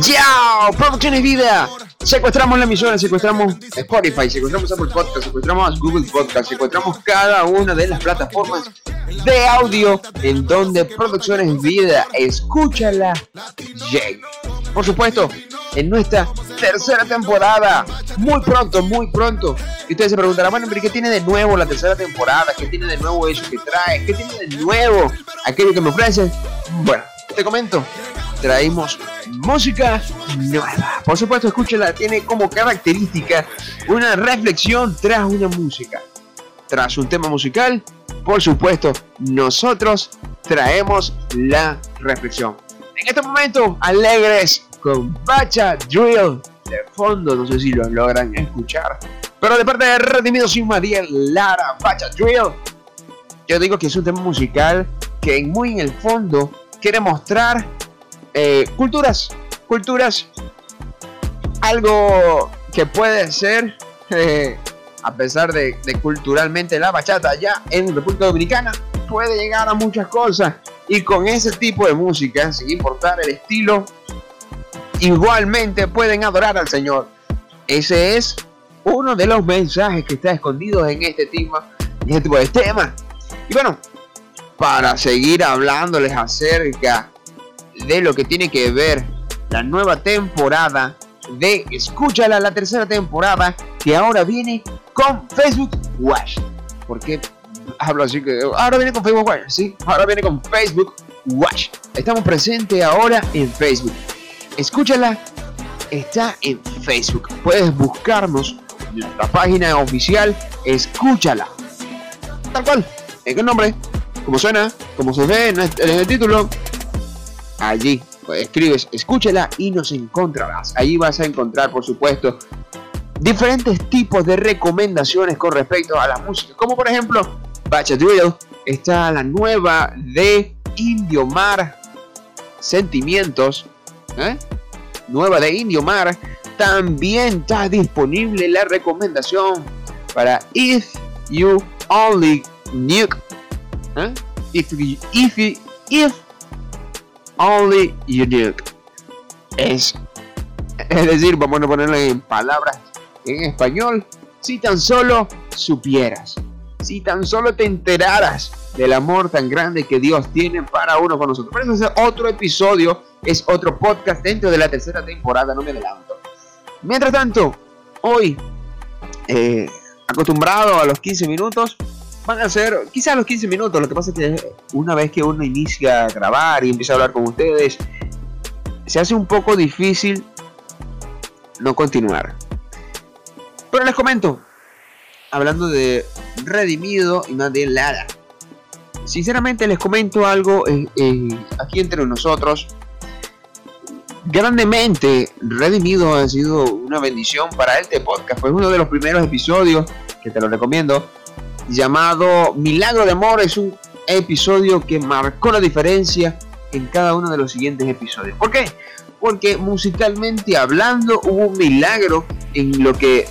¡Ya! Producciones Vida. Secuestramos la emisora, secuestramos Spotify, secuestramos Apple Podcast, secuestramos Google Podcast, secuestramos cada una de las plataformas de audio en donde Producciones Vida, escúchala, llega. Por supuesto, en nuestra tercera temporada, muy pronto, muy pronto. Y ustedes se preguntarán, bueno, pero ¿qué tiene de nuevo la tercera temporada? ¿Qué tiene de nuevo eso que trae? ¿Qué tiene de nuevo aquello que me ofrece? Bueno, te comento, traímos música nueva. Por supuesto, escúchala, tiene como característica una reflexión tras una música. Tras un tema musical, por supuesto, nosotros traemos la reflexión. En este momento, alegres con Bacha Drill de fondo, no sé si lo logran escuchar. Pero de parte de Redimido Sin María Lara, Bacha Drill, yo digo que es un tema musical que muy en el fondo quiere mostrar eh, culturas, culturas, algo que puede ser, eh, a pesar de, de, culturalmente la bachata ya en República Dominicana, puede llegar a muchas cosas. Y con ese tipo de música, sin importar el estilo, igualmente pueden adorar al Señor. Ese es uno de los mensajes que está escondido en este tema, este tipo de temas. Y bueno, para seguir hablándoles acerca de lo que tiene que ver la nueva temporada de Escúchala, la tercera temporada que ahora viene con Facebook Watch. Porque hablo así que ahora viene con Facebook Watch, sí, ahora viene con Facebook Watch. Estamos presentes ahora en Facebook. Escúchala, está en Facebook. Puedes buscarnos en página oficial, escúchala. Tal cual, en qué nombre, como suena, como se ve en el título, allí escribes escúchala y nos encontrarás. Allí vas a encontrar, por supuesto, diferentes tipos de recomendaciones con respecto a la música. Como por ejemplo, Bacha Drill. Está la nueva de Indio Mar. Sentimientos. ¿eh? Nueva de Indio Mar. También está disponible la recomendación para If You Only Knew. ¿eh? If, if, if only unique. Es, es decir, vamos a ponerlo en palabras en español. Si tan solo supieras, si tan solo te enteraras del amor tan grande que Dios tiene para uno con nosotros. Pero eso es otro episodio, es otro podcast dentro de la tercera temporada, no me adelanto. Mientras tanto, hoy, eh, acostumbrado a los 15 minutos, van a ser quizás los 15 minutos. Lo que pasa es que una vez que uno inicia a grabar y empieza a hablar con ustedes, se hace un poco difícil no continuar. Pero les comento, hablando de Redimido y más de Lara. Sinceramente les comento algo eh, eh, aquí entre nosotros. Grandemente, Redimido ha sido una bendición para este podcast. Fue uno de los primeros episodios que te lo recomiendo llamado Milagro de Amor. Es un episodio que marcó la diferencia en cada uno de los siguientes episodios. ¿Por qué? Porque musicalmente hablando hubo un milagro en lo que,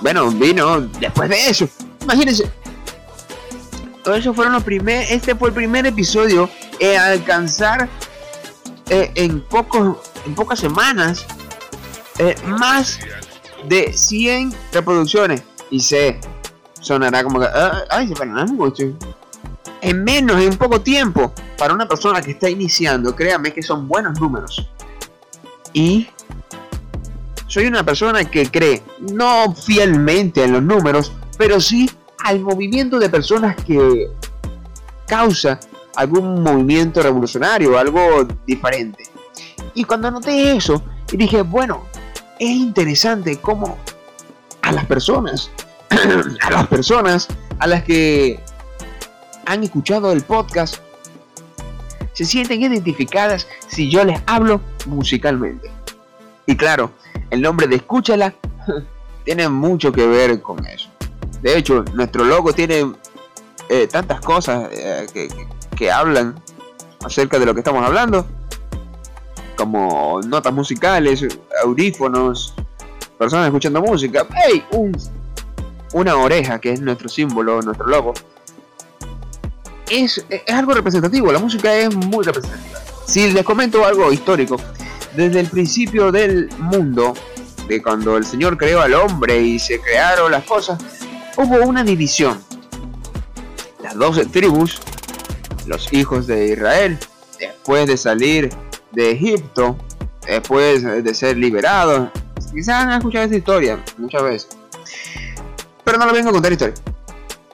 bueno, vino después de eso. Imagínense. Eso fueron los primeros, este fue el primer episodio en alcanzar eh, en, pocos, en pocas semanas eh, más de 100 reproducciones. Y sé, sonará como que, ah, ay, mucho. En menos, en poco tiempo, para una persona que está iniciando, créame que son buenos números. Y soy una persona que cree, no fielmente en los números, pero sí al movimiento de personas que causa algún movimiento revolucionario, algo diferente. Y cuando noté eso, dije, bueno, es interesante cómo a las personas a las personas a las que han escuchado el podcast se sienten identificadas si yo les hablo musicalmente. Y claro, el nombre de Escúchala tiene mucho que ver con eso. De hecho, nuestro logo tiene eh, tantas cosas eh, que, que hablan acerca de lo que estamos hablando, como notas musicales, audífonos, personas escuchando música. Un una oreja, que es nuestro símbolo, nuestro logo, es, es algo representativo. La música es muy representativa. Si les comento algo histórico, desde el principio del mundo, de cuando el Señor creó al hombre y se crearon las cosas, hubo una división. Las doce tribus, los hijos de Israel, después de salir de Egipto, después de ser liberados, quizás han escuchado esta historia muchas veces, pero no lo vengo a contar historia.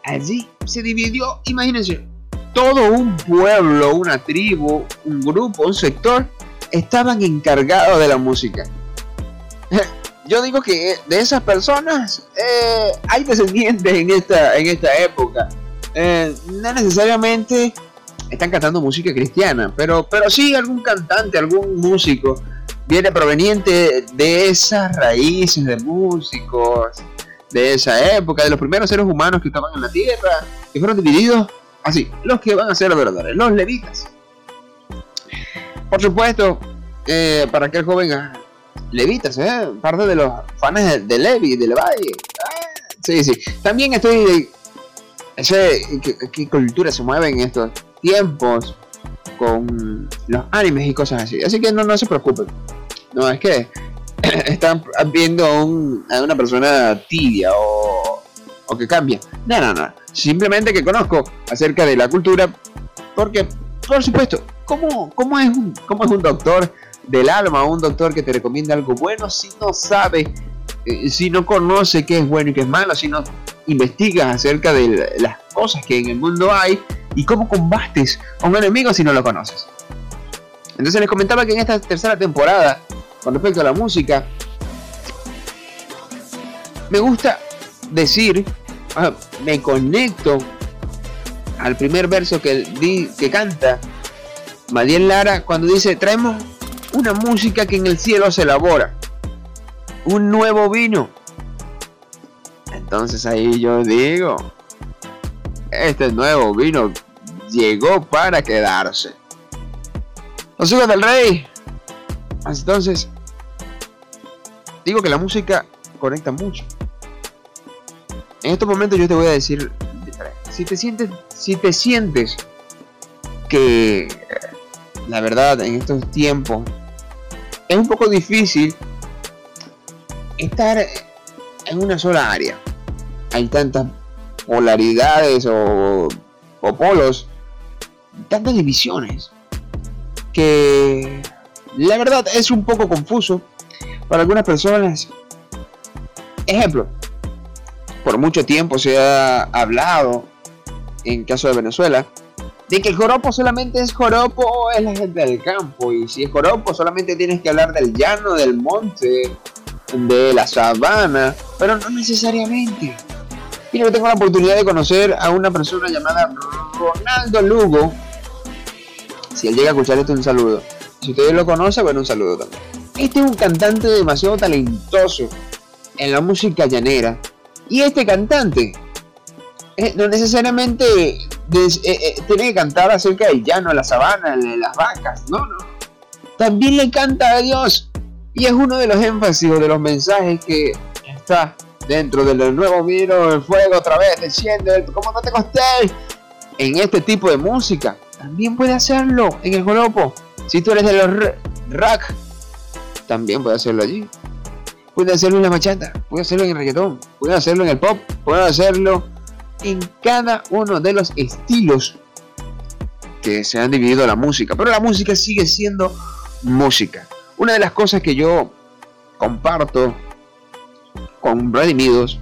Allí se dividió, imagínense, todo un pueblo, una tribu, un grupo, un sector, estaban encargados de la música. Yo digo que de esas personas eh, hay descendientes en esta, en esta época. Eh, no necesariamente están cantando música cristiana, pero, pero sí algún cantante, algún músico viene proveniente de esas raíces de músicos, de esa época, de los primeros seres humanos que estaban en la tierra, que fueron divididos así, los que van a ser adoradores, los levitas. Por supuesto, eh, para aquel joven, ah, levitas, ¿eh? parte de los fans de, Levi, de Levi. Ah, sí, sí. También estoy. Sé qué, cultura se mueve en estos tiempos con los animes y cosas así. Así que no, no se preocupen. No, es que están viendo a, una persona tibia o, o que cambia. No, no, no. Simplemente que conozco acerca de la cultura porque, por supuesto, ¿cómo, cómo, es, un, cómo es un doctor del alma, un doctor que te recomienda algo bueno si no sabe, eh, si no conoce qué es bueno y qué es malo, si no investigas acerca de las cosas que en el mundo hay y cómo combates a un enemigo si no lo conoces? Entonces les comentaba que en esta tercera temporada, con respecto a la música, me gusta decir Ah, me conecto al primer verso que, que canta Madiel Lara cuando dice, traemos una música que en el cielo se elabora, un nuevo vino. Entonces ahí yo digo, este nuevo vino llegó para quedarse. Los hijos del rey. Entonces, digo que la música conecta mucho. En estos momentos yo te voy a decir, si te sientes, si te sientes que la verdad en estos tiempos es un poco difícil estar en una sola área. Hay tantas polaridades o, o polos, tantas divisiones, que la verdad es un poco confuso para algunas personas. Ejemplo, por mucho tiempo se ha hablado, en caso de Venezuela, de que el joropo solamente es joropo es la gente del campo. Y si es joropo, solamente tienes que hablar del llano, del monte, de la sabana, pero no necesariamente. Y yo tengo la oportunidad de conocer a una persona llamada Ronaldo Lugo. Si él llega a escuchar esto, un saludo. Si ustedes lo conocen, bueno, un saludo también. Este es un cantante demasiado talentoso en la música llanera y este cantante eh, no necesariamente eh, eh, tiene que cantar acerca del llano, la sabana, de las vacas, no, no. También le canta a Dios. Y es uno de los énfasis o de los mensajes que está dentro del nuevo vino, el fuego otra vez, desciende, como no te costé. En este tipo de música, también puede hacerlo en el joropo. Si tú eres de los rack, también puede hacerlo allí. Puede hacerlo en la bachata, puede hacerlo en el reggaetón, puede hacerlo en el pop, puede hacerlo en cada uno de los estilos que se han dividido la música. Pero la música sigue siendo música. Una de las cosas que yo comparto con Redimidos,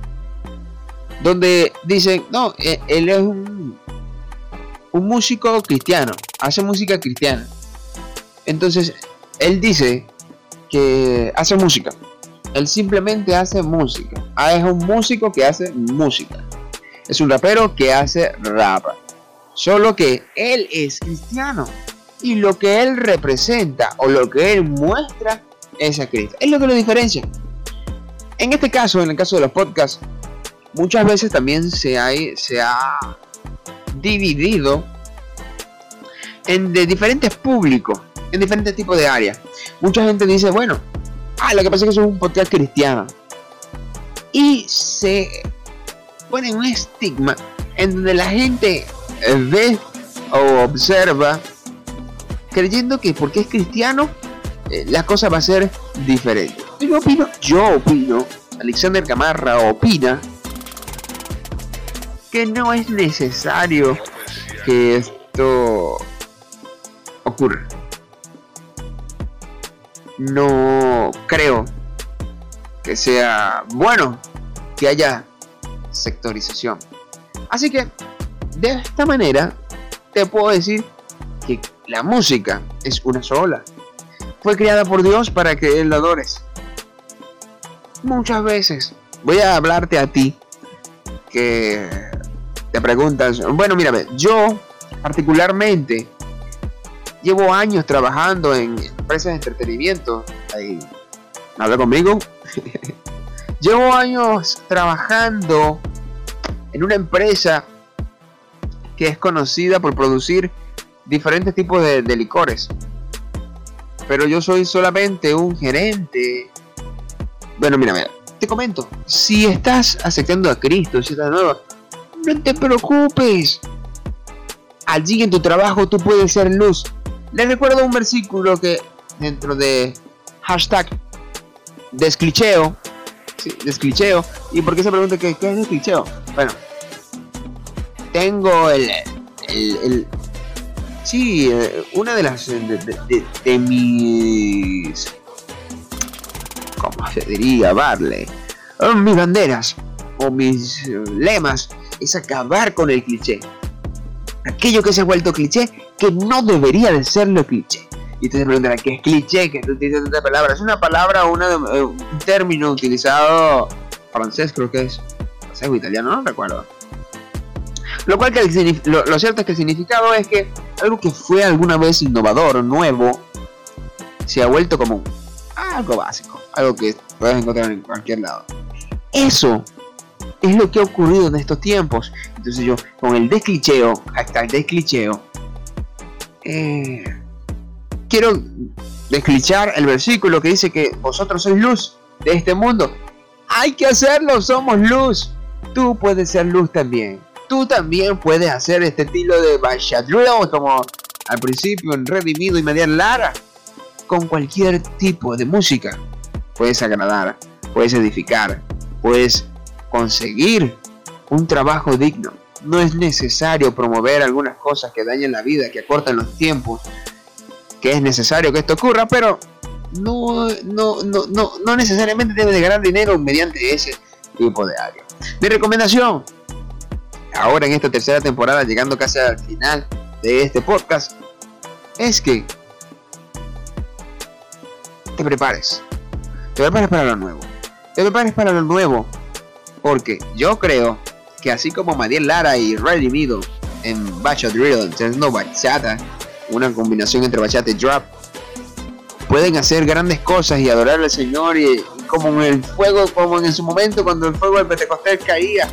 donde dicen, no, e-, él es un músico cristiano, hace música cristiana. Entonces, él dice que hace música, él simplemente hace música. Ah, es un músico que hace música. Es un rapero que hace rap. Solo que él es cristiano. Y lo que él representa o lo que él muestra es a Cristo. Es lo que lo diferencia. En este caso, en el caso de los podcasts, muchas veces también se, se ha dividido en de diferentes públicos, en diferentes tipos de áreas. Mucha gente dice, bueno, Ah, lo que pasa es que es un podcast cristiano. Y se pone un estigma en donde la gente ve o observa creyendo que porque es cristiano eh, la cosa va a ser diferente. Yo opino, yo opino, Alexander Camarra opina que no es necesario que esto ocurra. No creo que sea bueno que haya sectorización. Así que, de esta manera, te puedo decir que la música es una sola. Fue creada por Dios para que Él la adores. Muchas veces voy a hablarte a ti que te preguntas, bueno, mírame, yo particularmente llevo años trabajando en empresas de entretenimiento. Ahí, habla conmigo. llevo años trabajando en una empresa que es conocida por producir diferentes tipos de, licores. Pero yo soy solamente un gerente. Bueno, mira, mira, te comento. Si estás aceptando a Cristo, si no te preocupes. Allí en tu trabajo tú puedes ser luz. Les recuerdo un versículo que dentro de hashtag desclicheo. Sí, desclicheo. ¿Y por qué se pregunta qué, qué es desclicheo? Bueno, tengo el, el, sí, eh, una de las de, mis ¿cómo se diría? Barley. Oh, mis banderas o mis lemas es acabar con el cliché. Aquello que se ha vuelto cliché que no debería de serlo cliché. Y te preguntarán, ¿qué es cliché? ¿Qué tú utilizas esta palabra? Es una palabra o eh, un término utilizado francés, creo que es. Francés o italiano, no recuerdo. Lo cual que lo, cierto es que el significado es que algo que fue alguna vez innovador, nuevo, se ha vuelto como algo básico, algo que puedes encontrar en cualquier lado. Eso es lo que ha ocurrido en estos tiempos. Entonces yo, con el desclicheo, el desclicheo, eh, quiero desclichar el versículo que dice que vosotros sois luz de este mundo. Hay que hacerlo, somos luz. Tú puedes ser luz también tú también puedes hacer este estilo de Bashadrill como al principio en Redimido y Media Lara con cualquier tipo de música. Puedes agradar, puedes edificar, puedes conseguir un trabajo digno. No es necesario promover algunas cosas que dañen la vida, que acortan los tiempos, que es necesario que esto ocurra, pero no, no, no, no, no necesariamente debe de ganar dinero mediante ese tipo de área. Mi recomendación, ahora en esta tercera temporada, llegando casi al final de este podcast, es que te prepares. Te prepares para lo nuevo. Te prepares para lo nuevo. Porque yo creo que así como Madiel Lara y Riley Mido en Bachata Drill, no bachata, una combinación entre bachata y drop, pueden hacer grandes cosas y adorar al Señor y, como en el fuego, como en su momento cuando el fuego del Pentecostés caía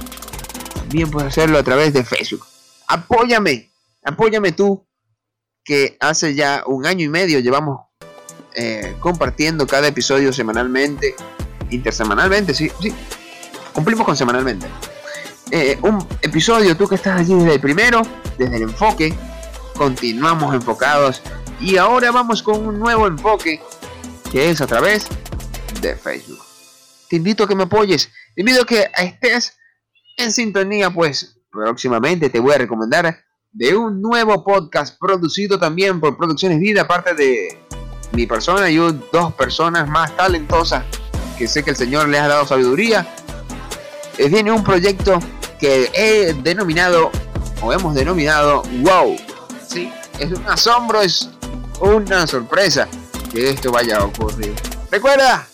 bien puedes hacerlo a través de Facebook. Apóyame, apóyame tú, que hace ya un año y medio llevamos eh, compartiendo cada episodio semanalmente, intersemanalmente, sí, sí, cumplimos con semanalmente. Eh, un episodio, tú que estás allí desde el primero, desde el enfoque, continuamos enfocados y ahora vamos con un nuevo enfoque que es a través de Facebook. Te invito a que me apoyes, te invito a que estés en sintonía, pues próximamente te voy a recomendar de un nuevo podcast producido también por Producciones Vida, aparte de mi persona y dos personas más talentosas que sé que el Señor les ha dado sabiduría. Eh, viene un proyecto que he denominado o hemos denominado Wow. Sí, es un asombro, es una sorpresa que esto vaya a ocurrir. Recuerda,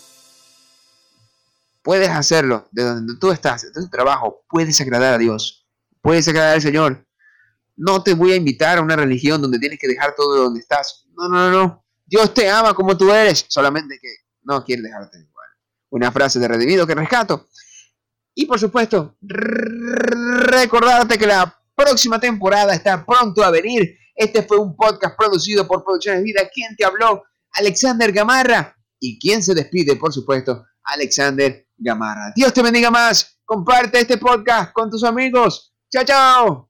puedes hacerlo de donde tú estás, de tu trabajo, puedes agradar a Dios, puedes agradar al Señor. No te voy a invitar a una religión donde tienes que dejar todo donde estás. No, no, no. Dios te ama como tú eres, solamente que no quiere dejarte igual. Una frase de redimido que rescato. Y por supuesto, recordarte que la próxima temporada está pronto a venir. Este fue un podcast producido por Producciones Vida. ¿Quién te habló? Alexander Gamarra. Y quién se despide, por supuesto, Alexander Gamarra. Dios te bendiga más. Comparte este podcast con tus amigos. Chao, chao.